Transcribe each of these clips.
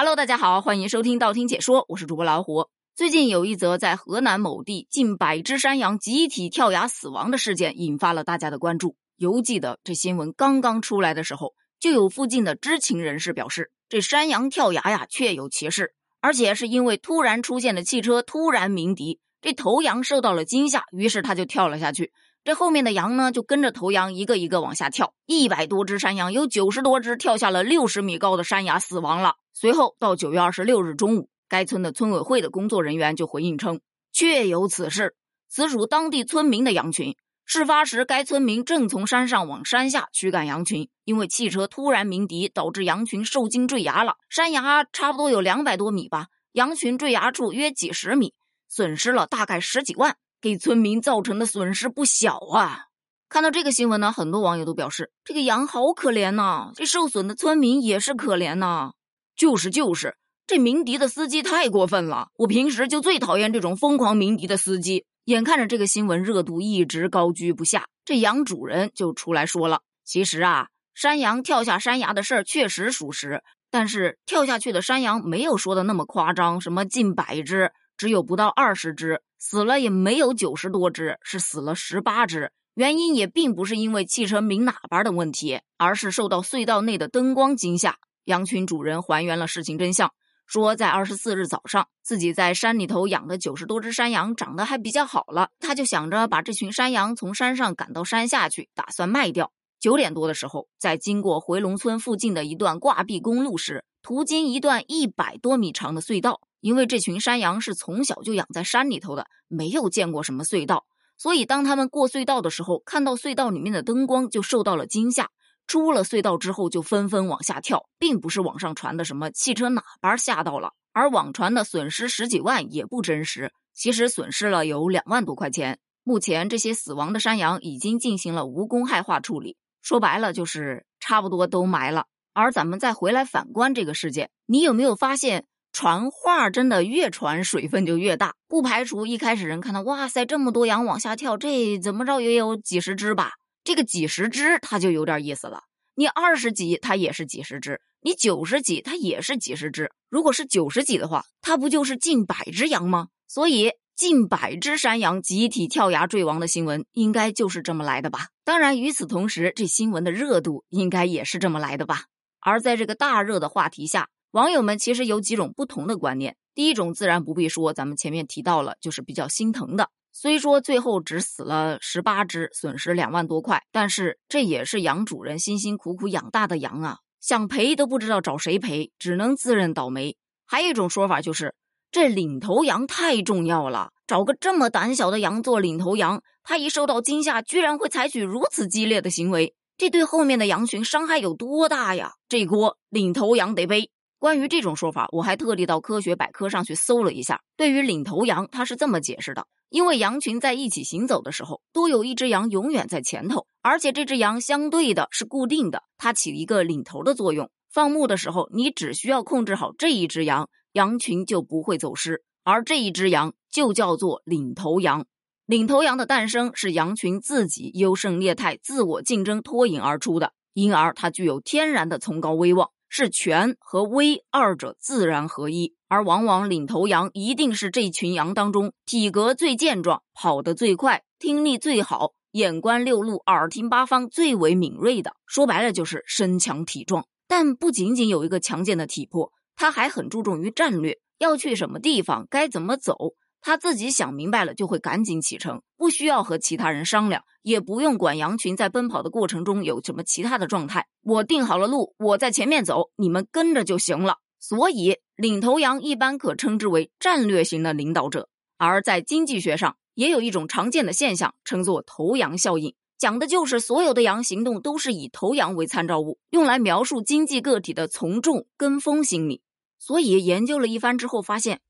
Hello，大家好，欢迎收听道听解说，我是主播老虎。最近有一则在河南某地近百只山羊集体跳崖死亡的事件，引发了大家的关注。犹记得这新闻刚刚出来的时候，就有附近的知情人士表示，这山羊跳崖呀，确有其事，而且是因为突然出现的汽车突然鸣笛，这头羊受到了惊吓，于是它就跳了下去。这后面的羊呢，就跟着头羊一个一个往下跳，一百多只山羊，有九十多只跳下了六十米高的山崖死亡了。随后到九月二十六日中午，该村的村委会的工作人员就回应称，确有此事，此属当地村民的羊群。事发时，该村民正从山上往山下驱赶羊群，因为汽车突然鸣笛，导致羊群受惊坠崖了。山崖差不多有两百多米吧，羊群坠崖处约几十米，损失了大概十几万。给村民造成的损失不小啊！看到这个新闻呢，很多网友都表示这个羊好可怜呐，这受损的村民也是可怜呐。就是就是，这鸣笛的司机太过分了，我平时就最讨厌这种疯狂鸣笛的司机。眼看着这个新闻热度一直高居不下，这羊主人就出来说了：其实啊，山羊跳下山崖的事儿确实属实，但是跳下去的山羊没有说的那么夸张，什么近百只，只有不到二十只。死了也没有九十多只，是死了十八只。原因也并不是因为汽车鸣喇叭的问题，而是受到隧道内的灯光惊吓。羊群主人还原了事情真相，说在二十四日早上，自己在山里头养的九十多只山羊长得还比较好了，他就想着把这群山羊从山上赶到山下去，打算卖掉。九点多的时候，在经过回龙村附近的一段挂壁公路时，途经一段一百多米长的隧道。因为这群山羊是从小就养在山里头的，没有见过什么隧道，所以当他们过隧道的时候，看到隧道里面的灯光就受到了惊吓。出了隧道之后，就纷纷往下跳，并不是网上传的什么汽车喇叭吓到了，而网传的损失十几万也不真实，其实损失了有两万多块钱。目前这些死亡的山羊已经进行了无公害化处理，说白了就是差不多都埋了。而咱们再回来反观这个事件，你有没有发现？传话真的越传水分就越大，不排除一开始人看到哇塞这么多羊往下跳，这怎么着也有几十只吧？这个几十只它就有点意思了。你二十几它也是几十只，你九十几它也是几十只。如果是九十几的话，它不就是近百只羊吗？所以近百只山羊集体跳崖坠亡的新闻应该就是这么来的吧？当然，与此同时，这新闻的热度应该也是这么来的吧？而在这个大热的话题下。网友们其实有几种不同的观念。第一种自然不必说，咱们前面提到了，就是比较心疼的。虽说最后只死了十八只，损失两万多块，但是这也是羊主人辛辛苦苦养大的羊啊，想赔都不知道找谁赔，只能自认倒霉。还有一种说法就是，这领头羊太重要了，找个这么胆小的羊做领头羊，它一受到惊吓，居然会采取如此激烈的行为，这对后面的羊群伤害有多大呀？这锅领头羊得背。关于这种说法，我还特地到科学百科上去搜了一下。对于领头羊，它是这么解释的：因为羊群在一起行走的时候，都有一只羊永远在前头，而且这只羊相对的是固定的，它起一个领头的作用。放牧的时候，你只需要控制好这一只羊，羊群就不会走失，而这一只羊就叫做领头羊。领头羊的诞生是羊群自己优胜劣汰、自我竞争脱颖而出的，因而它具有天然的崇高威望。是权和威二者自然合一，而往往领头羊一定是这群羊当中体格最健壮、跑得最快、听力最好、眼观六路、耳听八方最为敏锐的。说白了就是身强体壮。但不仅仅有一个强健的体魄，他还很注重于战略，要去什么地方，该怎么走。他自己想明白了，就会赶紧启程，不需要和其他人商量，也不用管羊群在奔跑的过程中有什么其他的状态。我定好了路，我在前面走，你们跟着就行了。所以，领头羊一般可称之为战略型的领导者。而在经济学上，也有一种常见的现象，称作头羊效应，讲的就是所有的羊行动都是以头羊为参照物，用来描述经济个体的从众跟风心理。所以研究了一番之后，发现，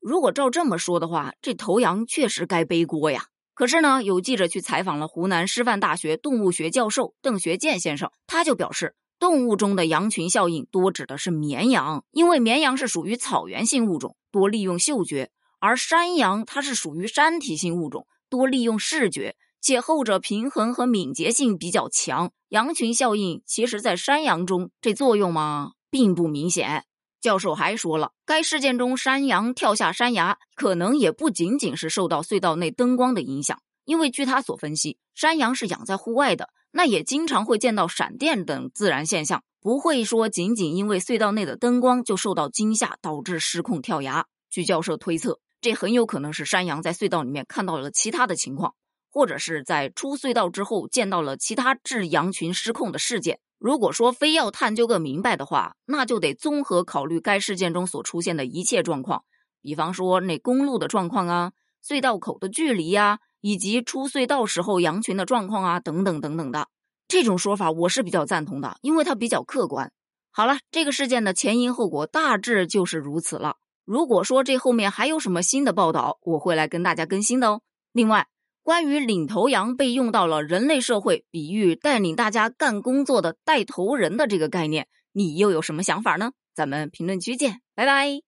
如果照这么说的话，这头羊确实该背锅呀。可是呢，有记者去采访了湖南师范大学动物学教授邓学健先生，他就表示，动物中的羊群效应多指的是绵羊，因为绵羊是属于草原性物种，多利用嗅觉；而山羊它是属于山体性物种，多利用视觉，且后者平衡和敏捷性比较强。羊群效应其实，在山羊中这作用嘛，并不明显。教授还说了，该事件中山羊跳下山崖，可能也不仅仅是受到隧道内灯光的影响，因为据他所分析，山羊是养在户外的，那也经常会见到闪电等自然现象，不会说仅仅因为隧道内的灯光就受到惊吓导致失控跳崖。据教授推测，这很有可能是山羊在隧道里面看到了其他的情况。或者是在出隧道之后见到了其他致羊群失控的事件。如果说非要探究个明白的话，那就得综合考虑该事件中所出现的一切状况，比方说那公路的状况啊、隧道口的距离呀，以及出隧道时候羊群的状况啊，等等等等的。这种说法我是比较赞同的，因为它比较客观。好了，这个事件的前因后果大致就是如此了。如果说这后面还有什么新的报道，我会来跟大家更新的哦。另外。关于领头羊被用到了人类社会，比喻带领大家干工作的带头人的这个概念，你又有什么想法呢？咱们评论区见，拜拜。